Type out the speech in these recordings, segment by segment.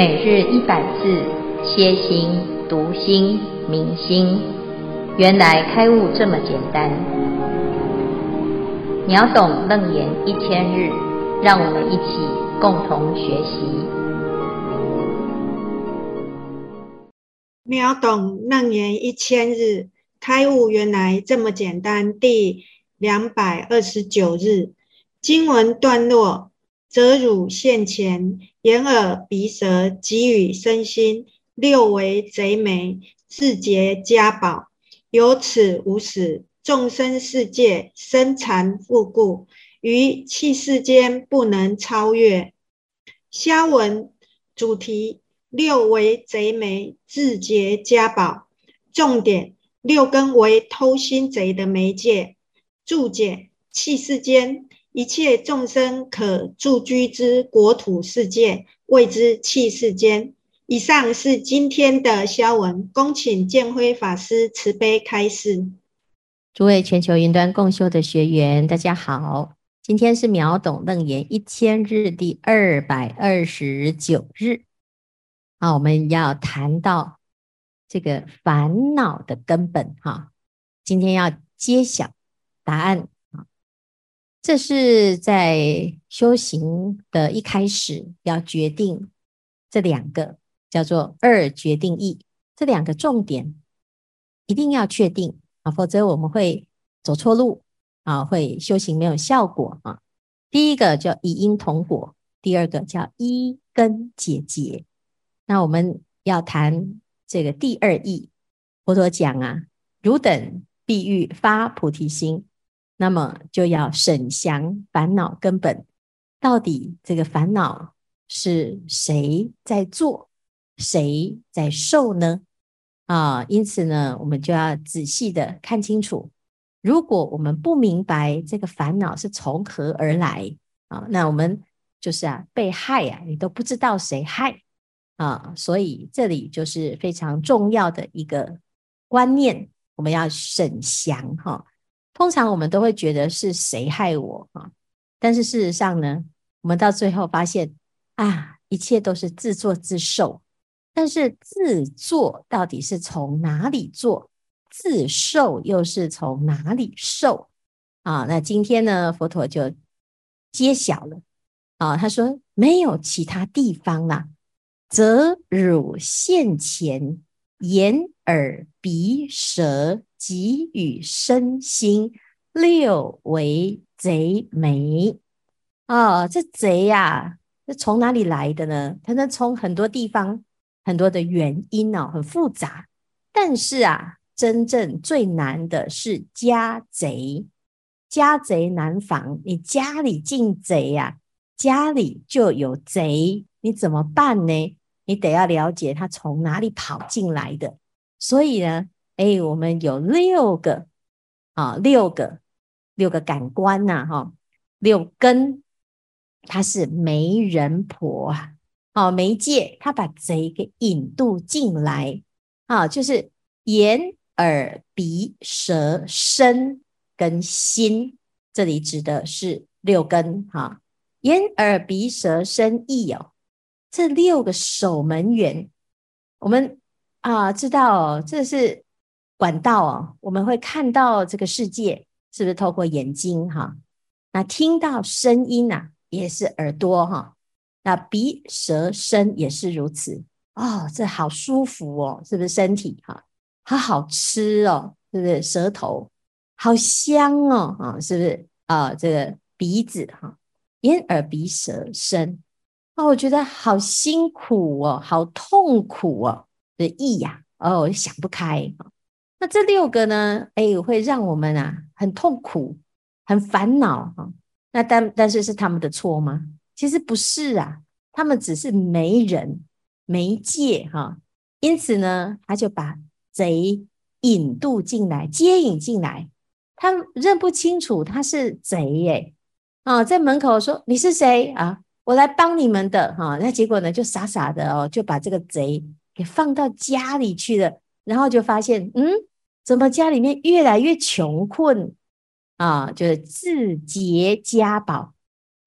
每日一百字，歇心、读心、明心，原来开悟这么简单。秒懂楞严一千日，让我们一起共同学习。秒懂楞严一千日，开悟原来这么简单。第两百二十九日，经文段落。择汝现前，眼耳鼻舌及与身心，六为贼眉，自结家宝。有此无始，众生世界生缠缚故，于器世间不能超越。下文主题：六为贼眉，自结家宝。重点：六根为偷心贼的媒介。注解：器世间。一切众生可住居之国土世界，谓之器世间。以上是今天的消文，恭请建辉法师慈悲开示。诸位全球云端共修的学员，大家好，今天是秒懂楞严一千日第二百二十九日。好，我们要谈到这个烦恼的根本哈，今天要揭晓答案。这是在修行的一开始要决定这两个叫做二决定义，这两个重点一定要确定啊，否则我们会走错路啊，会修行没有效果啊。第一个叫以因同果，第二个叫依根解结。那我们要谈这个第二义，佛陀讲啊，汝等必欲发菩提心。那么就要审详烦恼根本，到底这个烦恼是谁在做，谁在受呢？啊，因此呢，我们就要仔细的看清楚。如果我们不明白这个烦恼是从何而来啊，那我们就是啊被害啊，你都不知道谁害啊。所以这里就是非常重要的一个观念，我们要审详哈。通常我们都会觉得是谁害我啊？但是事实上呢，我们到最后发现啊，一切都是自作自受。但是自作到底是从哪里做？自受又是从哪里受？啊，那今天呢，佛陀就揭晓了啊，他说没有其他地方啦，则汝现前，眼耳鼻舌。及与身心六为贼眉啊，这贼呀、啊，这从哪里来的呢？它能从很多地方，很多的原因哦，很复杂。但是啊，真正最难的是家贼，家贼难防。你家里进贼呀、啊，家里就有贼，你怎么办呢？你得要了解他从哪里跑进来的。所以呢。哎，我们有六个啊，六个六个感官呐，哈，六根，它是媒人婆啊，哦，媒介，他把贼给引渡进来啊，就是眼耳鼻舌身跟心，这里指的是六根哈，眼耳鼻舌身意哦，这六个守门员，我们啊知道哦，这是。管道哦，我们会看到这个世界，是不是透过眼睛哈？那听到声音呐、啊，也是耳朵哈。那鼻舌身也是如此哦，这好舒服哦，是不是身体哈？好好吃哦，是不是舌头？好香哦，啊，是不是啊？这个鼻子哈，眼耳鼻舌身哦，我觉得好辛苦哦，好痛苦哦的意呀，哦，想不开。那这六个呢？哎，会让我们啊很痛苦、很烦恼哈。那但但是是他们的错吗？其实不是啊，他们只是没人、媒介哈。因此呢，他就把贼引渡进来，接引进来。他认不清楚他是贼耶啊，在门口说你是谁啊？我来帮你们的哈。那结果呢，就傻傻的哦，就把这个贼给放到家里去了，然后就发现嗯。怎么家里面越来越穷困啊？就是自结家宝，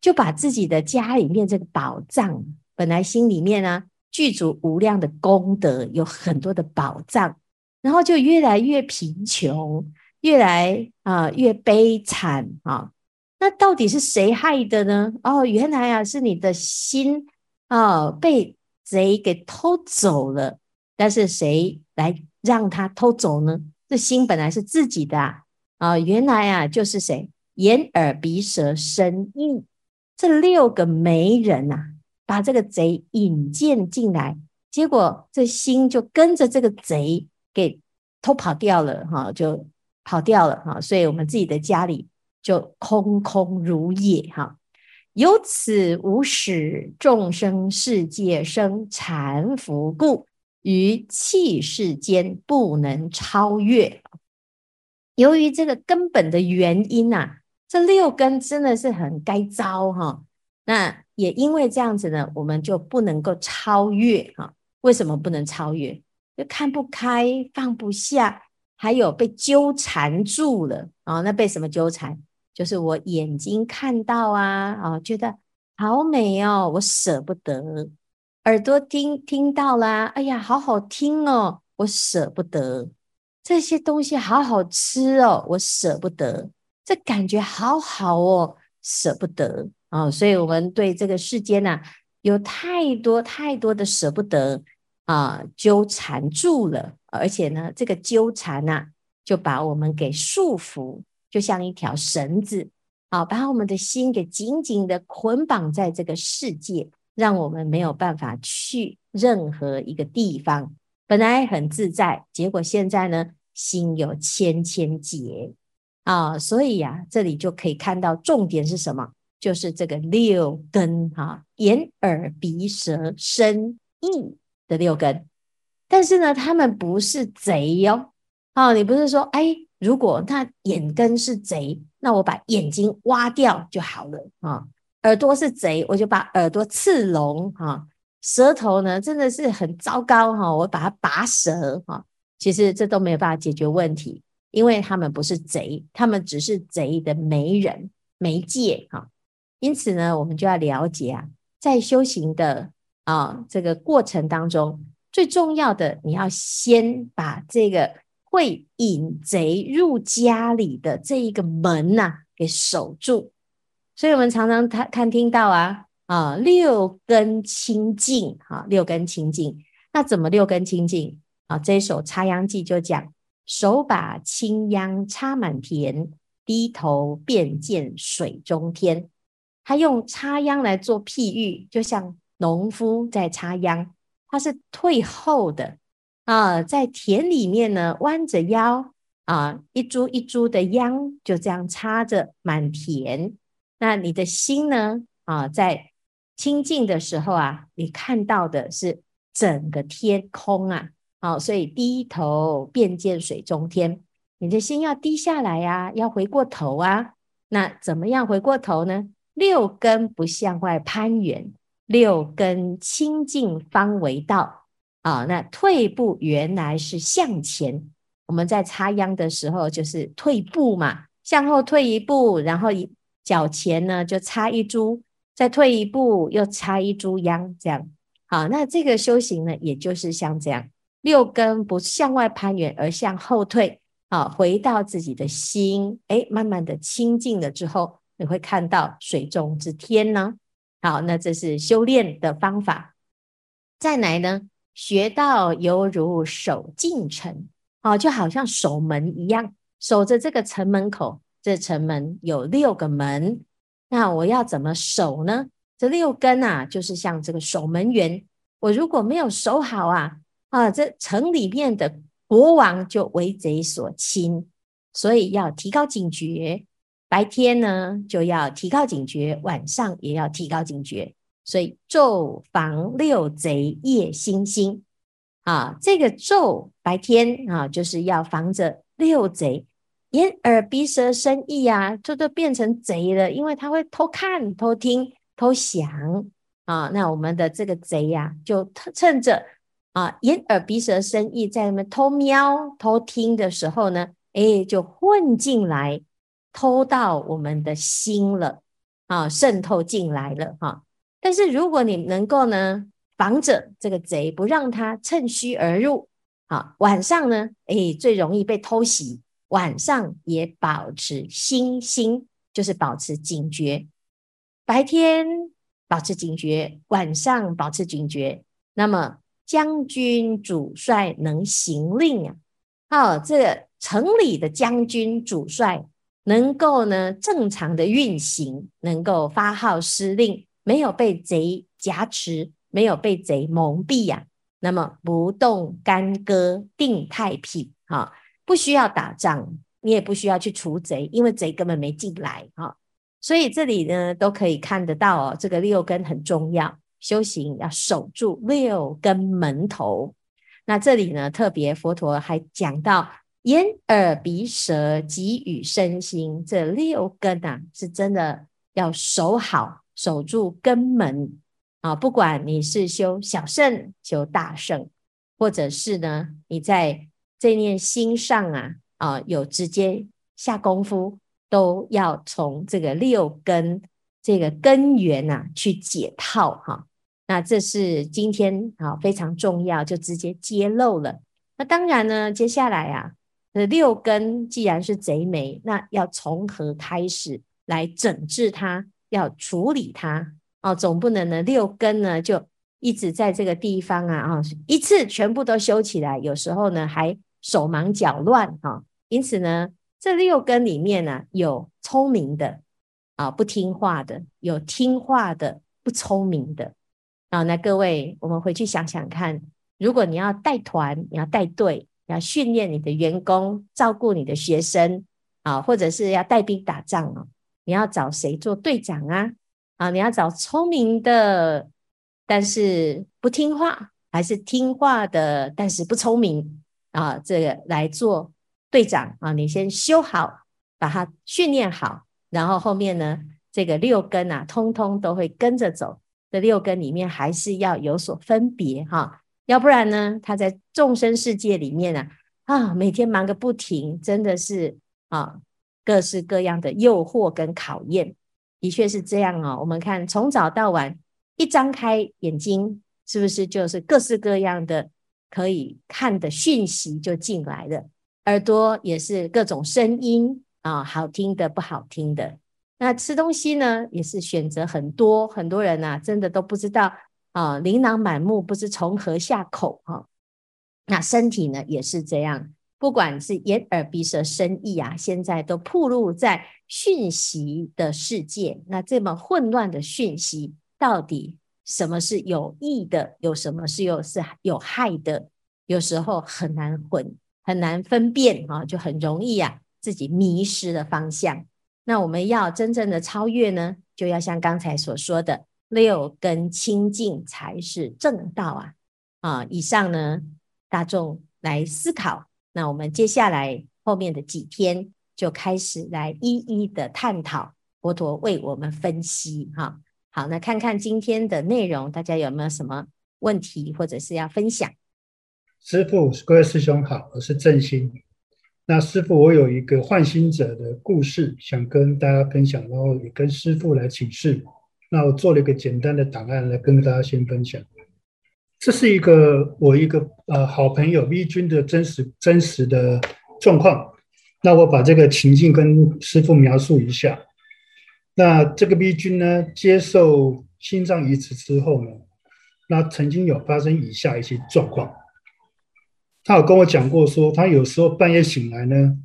就把自己的家里面这个宝藏，本来心里面呢具足无量的功德，有很多的宝藏，然后就越来越贫穷，越来啊、越悲惨啊。那到底是谁害的呢？哦，原来啊是你的心啊、哦、被贼给偷走了。但是谁来让他偷走呢？这心本来是自己的啊，哦、原来啊就是谁？眼耳鼻舌身意这六个媒人呐、把这个贼引荐进来，结果这心就跟着这个贼给偷跑掉了哈，就跑掉了哈，所以我们自己的家里就空空如也哈。由此无始众生世界生缠缚故，于气世间不能超越。由于这个根本的原因呐、啊。这六根真的是很该遭哈，那也因为这样子呢，我们就不能够超越哈。为什么不能超越？就看不开，放不下，还有被纠缠住了啊。那被什么纠缠？就是我眼睛看到啊，啊，觉得好美哦，我舍不得；耳朵听听到啦，哎呀，好好听哦，我舍不得；这些东西好好吃哦，我舍不得。这感觉好好哦，舍不得。啊、所以我们对这个世间呐、啊，有太多太多的舍不得啊，纠缠住了，而且呢，这个纠缠呐、啊，就把我们给束缚，就像一条绳子啊，把我们的心给紧紧的捆绑在这个世界，让我们没有办法去任何一个地方。本来很自在，结果现在呢，心有千千结。啊，所以呀、啊，这里就可以看到重点是什么？就是这个六根哈，眼耳鼻舌身意的六根。但是呢，他们不是贼哟。啊，你不是说，哎，如果他眼根是贼，那我把眼睛挖掉就好了啊。耳朵是贼，我就把耳朵刺聋啊。舌头呢，真的是很糟糕哈，我把它拔舌哈。其实这都没有办法解决问题。因为他们不是贼，他们只是贼的媒人媒介哈。因此呢，我们就要了解啊，在修行的啊这个过程当中，最重要的，你要先把这个会引贼入家里的这一个门呐、给守住。所以我们常常看看听到啊啊六根清净哈，六根清净，那怎么六根清净啊？这一首《插秧记》就讲。手把青秧插满田，低头便见水中天。他用插秧来做譬喻，就像农夫在插秧，他是退后的啊，在田里面呢，弯着腰啊，一株一株的秧就这样插着满田。那你的心呢啊，在清净的时候啊，你看到的是整个天空啊。好，所以低头便见水中天，你的心要低下来呀、要回过头啊。那怎么样回过头呢？六根不向外攀缘，六根清净方为道啊。那退步原来是向前。我们在插秧的时候就是退步嘛，向后退一步，然后脚前呢就插一株，再退一步又插一株秧，这样。好，那这个修行呢，也就是像这样。六根不向外攀缘，而向后退，啊，回到自己的心，哎，慢慢的清净了之后，你会看到水中之天呢。好，那这是修炼的方法。再来呢，学道犹如守进城，啊，就好像守门一样，守着这个城门口。这城门有六个门，那我要怎么守呢？这六根啊，就是像这个守门员，我如果没有守好啊。啊，这城里面的国王就为贼所侵，所以要提高警觉。白天呢就要提高警觉，晚上也要提高警觉。所以昼防六贼夜星星啊，这个昼白天啊就是要防着六贼，眼耳鼻舌身意啊，这都变成贼了，因为他会偷看、偷听、偷想啊。那我们的这个贼呀、就趁着。啊，眼耳鼻舌身意在那边偷瞄、偷听的时候呢，哎，就混进来，偷到我们的心了，啊，渗透进来了哈。但是如果你能够呢，防着这个贼，不让他趁虚而入。好，晚上呢，哎，最容易被偷袭。晚上也保持心心，就是保持警觉。白天保持警觉，晚上保持警觉。那么将军主帅能行令啊，好，这城里的将军主帅能够呢正常的运行，能够发号施令，没有被贼挟持，没有被贼蒙蔽呀、啊。那么不动干戈定太平，哈。不需要打仗，你也不需要去除贼，因为贼根本没进来哈。所以这里呢都可以看得到哦，这个六根很重要，修行要守住六根门头。那这里呢特别佛陀还讲到眼耳鼻舌及与身心这六根啊，是真的要守好，守住根门啊。不管你是修小乘、修大乘，或者是呢你在。这念心上啊啊，有直接下功夫，都要从这个六根这个根源呐、啊、去解套哈。那这是今天啊非常重要，就直接揭露了。那当然呢，接下来啊，这六根既然是贼眉，那要从何开始来整治它，要处理它哦，总不能呢六根呢就一直在这个地方啊啊，一次全部都修起来，有时候呢还。手忙脚乱哈，因此呢，这六根里面呢、啊，有聪明的啊，不听话的；有听话的，不聪明的啊。那各位，我们回去想想看，如果你要带团，你要带队，要训练你的员工，照顾你的学生啊，或者是要带兵打仗啊，你要找谁做队长啊？啊，你要找聪明的，但是不听话，还是听话的，但是不聪明？啊，这个来做队长啊，你先修好，把它训练好，然后后面呢，这个六根啊，通通都会跟着走。这六根里面还是要有所分别哈、啊，要不然呢，他在众生世界里面呢，啊，每天忙个不停，真的是啊，各式各样的诱惑跟考验，的确是这样哦。我们看从早到晚，一张开眼睛，是不是就是各式各样的？可以看的讯息就进来了，耳朵也是各种声音啊，好听的、不好听的。那吃东西呢，也是选择很多，很多人呐，真的都不知道啊，琳琅满目，不知从何下口哈。那身体呢，也是这样，不管是眼、耳、鼻、舌、身、意啊，现在都暴露在讯息的世界。那这么混乱的讯息，到底？什么是有益的？有什么是又是有害的？有时候很难混，很难分辨啊，就很容易啊，自己迷失了方向。那我们要真正的超越呢，就要像刚才所说的，六根清净才是正道啊！啊，以上呢，大众来思考。那我们接下来后面的几天就开始来一一的探讨，佛陀为我们分析哈。好，那看看今天的内容，大家有没有什么问题或者是要分享？师父，各位师兄好，我是正心。那师父，我有一个换心者的故事，想跟大家分享，然后也跟师父来请示。那我做了一个简单的档案来跟大家先分享。这是一个我一个呃好朋友 V 君的真实真实的状况。那我把这个情境跟师父描述一下。那这个 B 君呢，接受心脏移植之后呢，那曾经有发生以下一些状况。他有跟我讲过说，他有时候半夜醒来呢，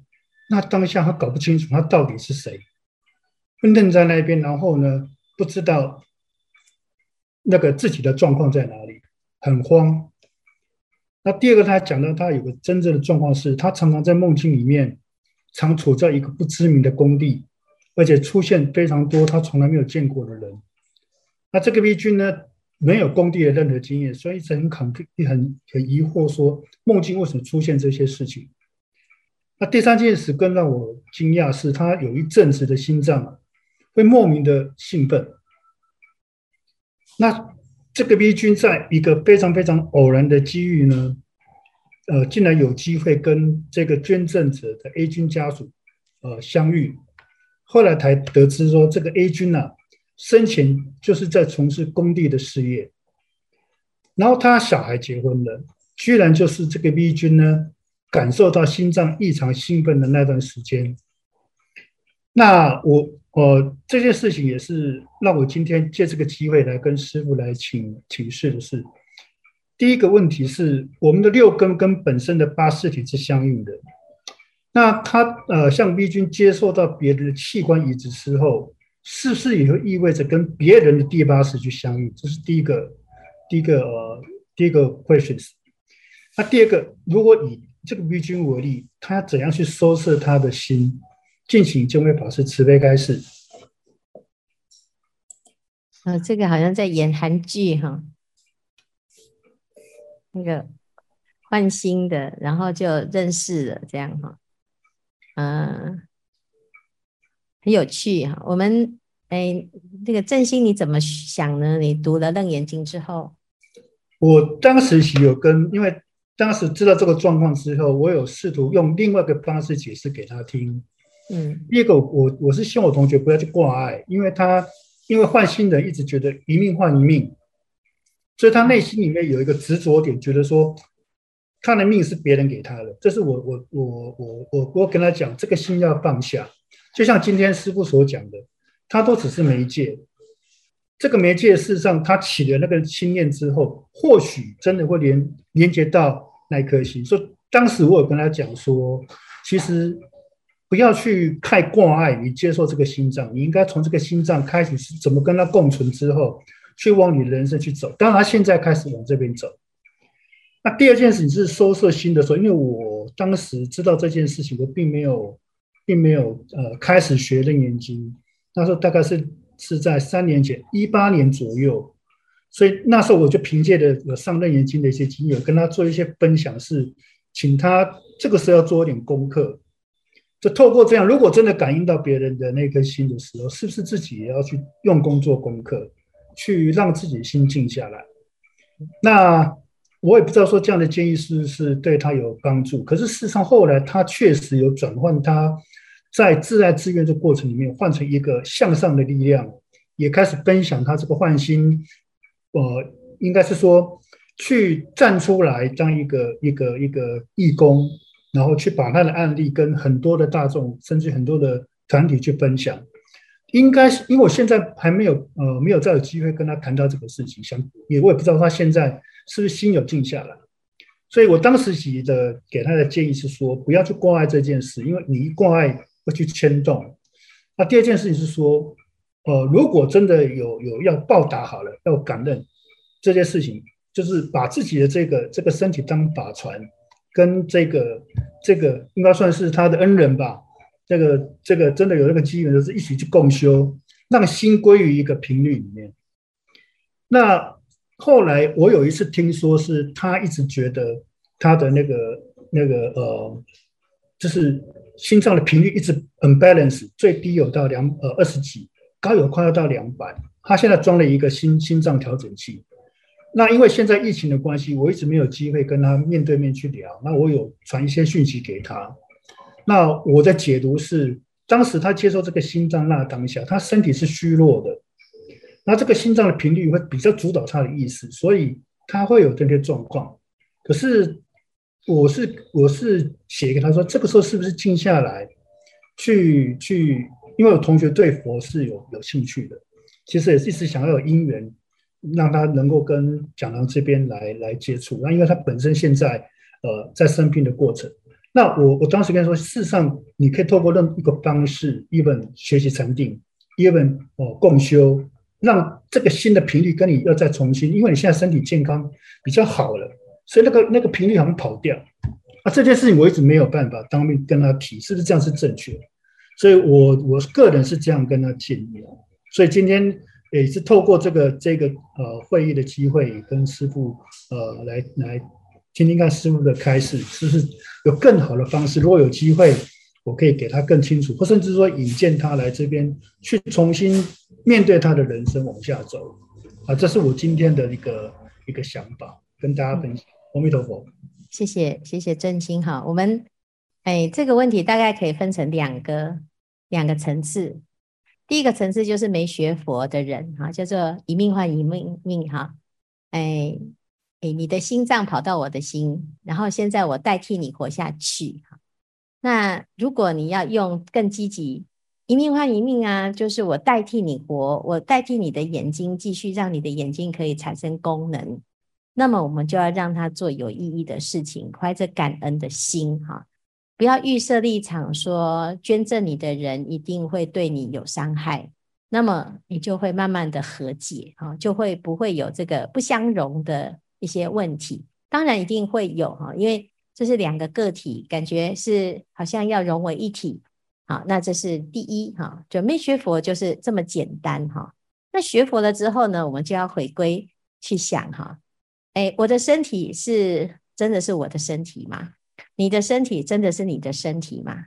那当下他搞不清楚他到底是谁，昏瞪在那边，然后呢，不知道那个自己的状况在哪里，很慌。那第二个，他讲到他有个真正的状况是，他常常在梦境里面，常处在一个不知名的工地。而且出现非常多他从来没有见过的人。那这个 B 君呢，没有工地的任何经验，所以一直很，很很疑惑，说梦境为什么出现这些事情？那第三件事更让我惊讶是，他有一阵子的心脏会莫名的兴奋。那这个 B 君在一个非常非常偶然的机遇呢，呃，竟然有机会跟这个捐赠者的 A 君家属呃相遇。后来才得知说，这个 A 君呐、啊，生前就是在从事工地的事业。然后他小孩结婚了，居然就是这个 B 君呢，感受到心脏异常兴奋的那段时间。那我我这件事情也是让我今天借这个机会来跟师傅来请请示的是，第一个问题是我们的六根跟本身的八识体是相应的。那他呃，像 V 君接受到别人的器官移植之后，是不是也会意味着跟别人的第八识去相应？这是第一个，第一个呃，第一个 questions。那第二个，如果以这个 V 君为例，他怎样去收摄他的心，进行见辉法师慈悲开示？呃，这个好像在演韩剧哈，那个换新的，然后就认识了这样哈。嗯，很有趣哈。我们哎，那个振兴你怎么想呢？你读了《楞严经》之后，我当时有跟，因为当时知道这个状况之后，我有试图用另外一个方式解释给他听。嗯，第一个，我我是希望我同学不要去挂碍，因为他因为换心人一直觉得一命换一命，所以他内心里面有一个执着点，觉得说。他的命是别人给他的，这是我我我我我我跟他讲，这个心要放下。就像今天师傅所讲的，他都只是媒介。这个媒介事实上，他起了那个心念之后，或许真的会连连接到那颗心。所以当时我有跟他讲说，其实不要去太挂碍，你接受这个心脏，你应该从这个心脏开始是怎么跟他共存之后，去往你的人生去走。当然，现在开始往这边走。那第二件事情是收摄心的时候，因为我当时知道这件事情，我并没有，并没有呃开始学楞严经。那时候大概是是在三年前，一八年左右，所以那时候我就凭借着有上楞严经的一些经验，跟他做一些分享，是请他这个时候要做一点功课，就透过这样，如果真的感应到别人的那颗心的时候，是不是自己也要去用功做功课，去让自己心静下来？那。我也不知道说这样的建议是不是对他有帮助，可是事实上后来他确实有转换他在自爱自愿的过程里面换成一个向上的力量，也开始分享他这个换心，呃，应该是说去站出来当一个一个一个义工，然后去把他的案例跟很多的大众甚至很多的团体去分享。应该是因为我现在还没有呃没有再有机会跟他谈到这个事情，想也我也不知道他现在。是不是心有静下来？所以我当时写的给他的建议是说，不要去挂碍这件事，因为你一挂碍会去牵动。那第二件事情是说，呃，如果真的有有要报答好了，要感恩这件事情，就是把自己的这个这个身体当靶船，跟这个这个应该算是他的恩人吧。这个这个真的有那个机缘，就是一起去共修，让心归于一个频率里面。那。后来我有一次听说，是他一直觉得他的那个那个呃，就是心脏的频率一直 unbalance，最低有到两呃二十几，高有快要到两百。他现在装了一个心心脏调整器。那因为现在疫情的关系，我一直没有机会跟他面对面去聊。那我有传一些讯息给他。那我的解读是，当时他接受这个心脏那当下，他身体是虚弱的。那这个心脏的频率会比较主导他的意识，所以他会有这些状况。可是我是我是写给他说，这个时候是不是静下来，去去，因为我同学对佛是有有兴趣的，其实也是一直想要有因缘，让他能够跟讲堂这边来来接触。那因为他本身现在呃在生病的过程，那我我当时跟他说，事实上你可以透过任一个方式，even 学习禅定，even 哦共修。让这个新的频率跟你要再重新，因为你现在身体健康比较好了，所以那个那个频率好像跑掉啊。这件事情我一直没有办法当面跟他提，是不是这样是正确的？所以我我个人是这样跟他建议。所以今天也是透过这个这个呃会议的机会，跟师傅呃来来听听看师傅的开示，是不是有更好的方式？如果有机会。我可以给他更清楚，或甚至说引荐他来这边去重新面对他的人生往下走啊，这是我今天的一个一个想法，跟大家分享。阿弥陀佛，谢谢谢谢振兴哈，我们哎这个问题大概可以分成两个两个层次，第一个层次就是没学佛的人哈，叫做一命换一命命哈，哎哎，你的心脏跑到我的心，然后现在我代替你活下去。哈那如果你要用更积极，一命换一命啊，就是我代替你活，我代替你的眼睛，继续让你的眼睛可以产生功能。那么我们就要让他做有意义的事情，怀着感恩的心哈，不要预设立场说捐赠你的人一定会对你有伤害，那么你就会慢慢的和解啊，就会不会有这个不相容的一些问题。当然一定会有哈，因为这是两个个体，感觉是好像要融为一体。好，那这是第一哈，准备学佛就是这么简单哈。那学佛了之后呢，我们就要回归去想哈。哎，我的身体是真的是我的身体吗？你的身体真的是你的身体吗？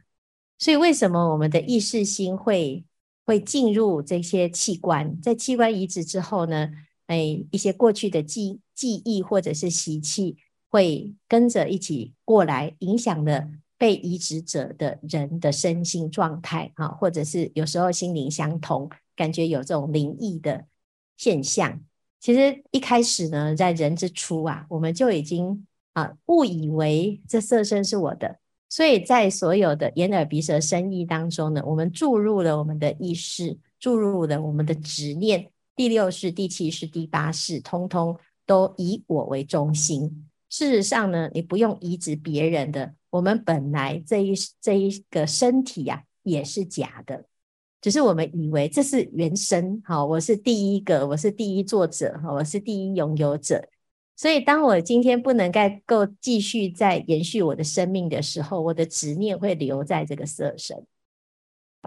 所以为什么我们的意识心会会进入这些器官？在器官移植之后呢？哎，一些过去的记记忆或者是习气会跟着一起过来，影响了被移植者的人的身心状态啊，或者是有时候心灵相通，感觉有这种灵异的现象。其实一开始呢，在人之初啊，我们就已经啊误以为这色身是我的，所以在所有的眼耳鼻舌身意当中呢，我们注入了我们的意识，注入了我们的执念，第六识、第七识、第八识，通通都以我为中心。事实上呢，你不用移植别人的，我们本来这一这一个身体呀、啊，也是假的。只是我们以为这是原生，好，我是第一个，我是第一作者，哈，我是第一拥有者。所以，当我今天不能够继续再延续我的生命的时候，我的执念会留在这个色身，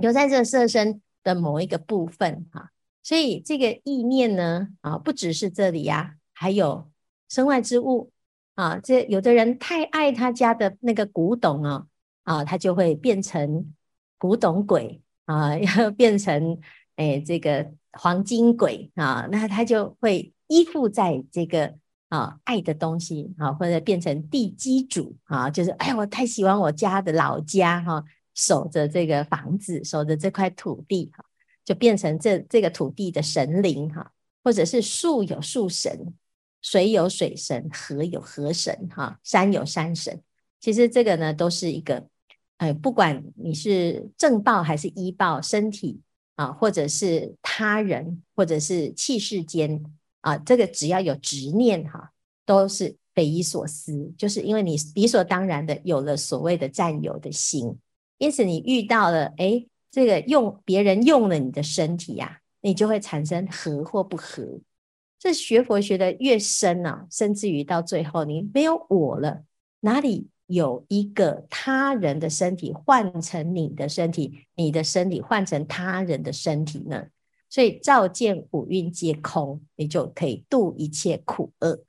留在这个色身的某一个部分，哈。所以，这个意念呢，啊，不只是这里呀，还有身外之物，啊，这有的人太爱他家的那个古董啊，啊，他就会变成古董鬼。啊，要变成哎，这个黄金鬼啊，那他就会依附在这个啊爱的东西啊，或者变成地基主啊，就是哎，我太喜欢我家的老家哈、啊，守着这个房子，守着这块土地、啊，就变成这这个土地的神灵哈、啊，或者是树有树神，水有水神，河有河神哈、啊，山有山神，其实这个呢都是一个。哎，不管你是正报还是依报，身体啊，或者是他人，或者是气世间啊，这个只要有执念哈、都是匪夷所思，就是因为你理所当然的有了所谓的占有的心，因此你遇到了哎，这个用别人用了你的身体呀、啊，你就会产生合或不合。这学佛学的越深啊，甚至于到最后你没有我了，哪里？有一个他人的身体换成你的身体，你的身体换成他人的身体呢？所以照见五蕴皆空，你就可以度一切苦厄。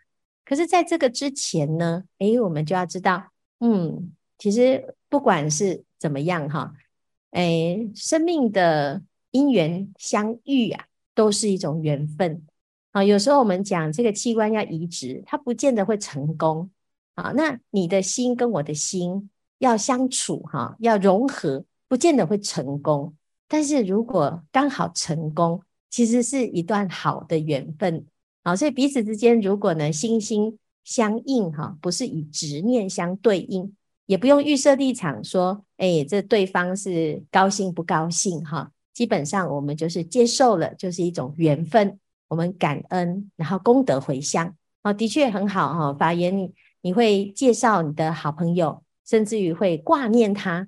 可是，在这个之前呢，诶，我们就要知道，嗯，其实不管是怎么样哈，诶，生命的因缘相遇啊，都是一种缘分啊。有时候我们讲这个器官要移植，它不见得会成功。啊，那你的心跟我的心要相处哈，要融合，不见得会成功。但是如果刚好成功，其实是一段好的缘分。啊，所以彼此之间如果呢心心相印哈，不是以执念相对应，也不用预设立场说，哎，这对方是高兴不高兴哈。基本上我们就是接受了，就是一种缘分。我们感恩，然后功德回向。啊，的确很好哈，法言。你你会介绍你的好朋友，甚至于会挂念他，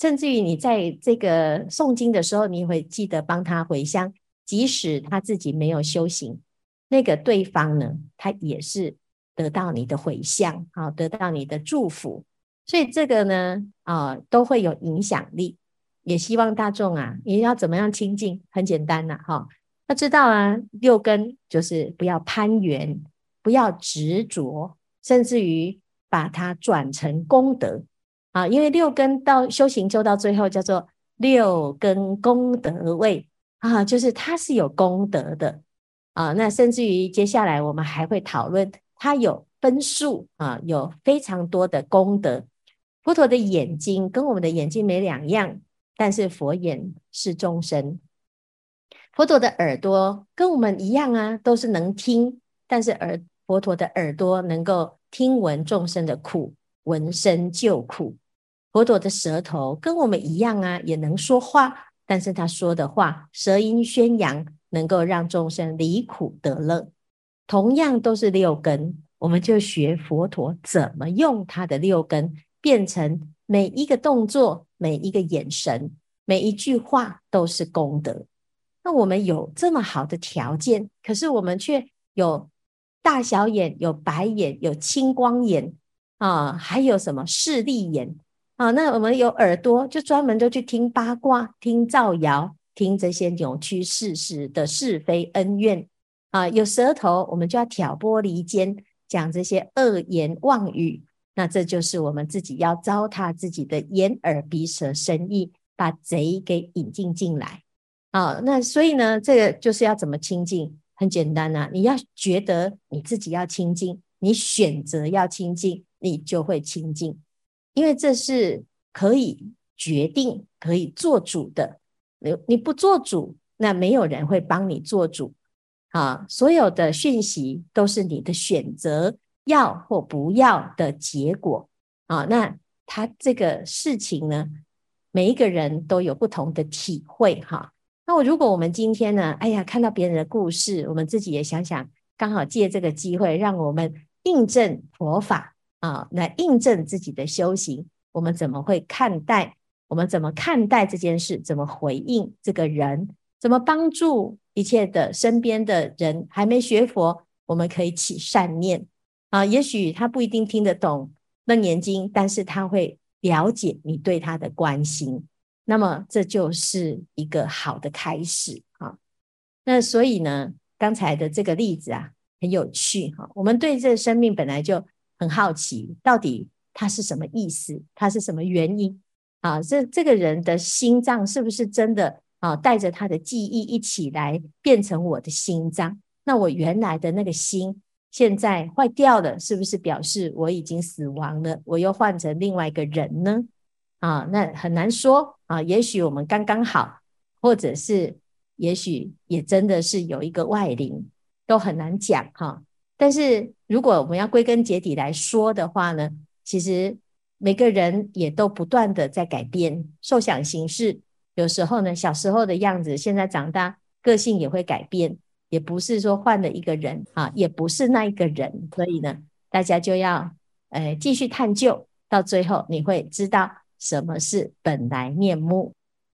甚至于你在这个诵经的时候，你会记得帮他回向，即使他自己没有修行，那个对方呢，他也是得到你的回向，啊，得到你的祝福，所以这个呢，啊，都会有影响力。也希望大众啊，你要怎么样亲近？很简单呐，哈，要知道啊，六根就是不要攀缘，不要执着。甚至于把它转成功德啊，因为六根到修行就到最后叫做六根功德位啊，就是它是有功德的啊。那甚至于接下来我们还会讨论它有分数啊，有非常多的功德。佛陀的眼睛跟我们的眼睛没两样，但是佛眼是众生。佛陀的耳朵跟我们一样啊，都是能听，但是耳。佛陀的耳朵能够听闻众生的苦，闻声救苦。佛陀的舌头跟我们一样啊，也能说话，但是他说的话舌音宣扬，能够让众生离苦得乐。同样都是六根，我们就学佛陀怎么用他的六根，变成每一个动作、每一个眼神、每一句话都是功德。那我们有这么好的条件，可是我们却有大小眼、有白眼、有青光眼啊，还有什么视力眼啊？那我们有耳朵，就专门都去听八卦、听造谣、听这些扭曲事实的是非恩怨啊。有舌头，我们就要挑拨离间，讲这些恶言妄语。那这就是我们自己要糟蹋自己的眼耳鼻舌身意，把贼给引进进来。啊，那所以呢，这个就是要怎么清净？很简单呐、你要觉得你自己要清净，你选择要清净，你就会清净，因为这是可以决定、可以做主的。你你不做主，那没有人会帮你做主。啊，所有的讯息都是你的选择，要或不要的结果。啊，那他这个事情呢，每一个人都有不同的体会，哈。那我如果我们今天呢，哎呀，看到别人的故事，我们自己也想想，刚好借这个机会，让我们印证佛法啊，来印证自己的修行。我们怎么会看待？我们怎么看待这件事？怎么回应这个人？怎么帮助一切的身边的人？还没学佛，我们可以起善念啊。也许他不一定听得懂《楞严经》，但是他会了解你对他的关心。那么这就是一个好的开始啊。那所以呢，刚才的这个例子啊，很有趣哈。我们对这生命本来就很好奇，到底它是什么意思？它是什么原因啊？这这个人的心脏是不是真的啊？带着他的记忆一起来变成我的心脏？那我原来的那个心现在坏掉了，是不是表示我已经死亡了？我又换成另外一个人呢？啊，那很难说啊。也许我们刚刚好，或者是也许也真的是有一个外灵，都很难讲哈。但是如果我们要归根结底来说的话呢，其实每个人也都不断的在改变，受想行识。有时候呢，小时候的样子，现在长大，个性也会改变，也不是说换了一个人啊，也不是那一个人。所以呢，大家就要呃继续探究，到最后你会知道。什么是本来面目？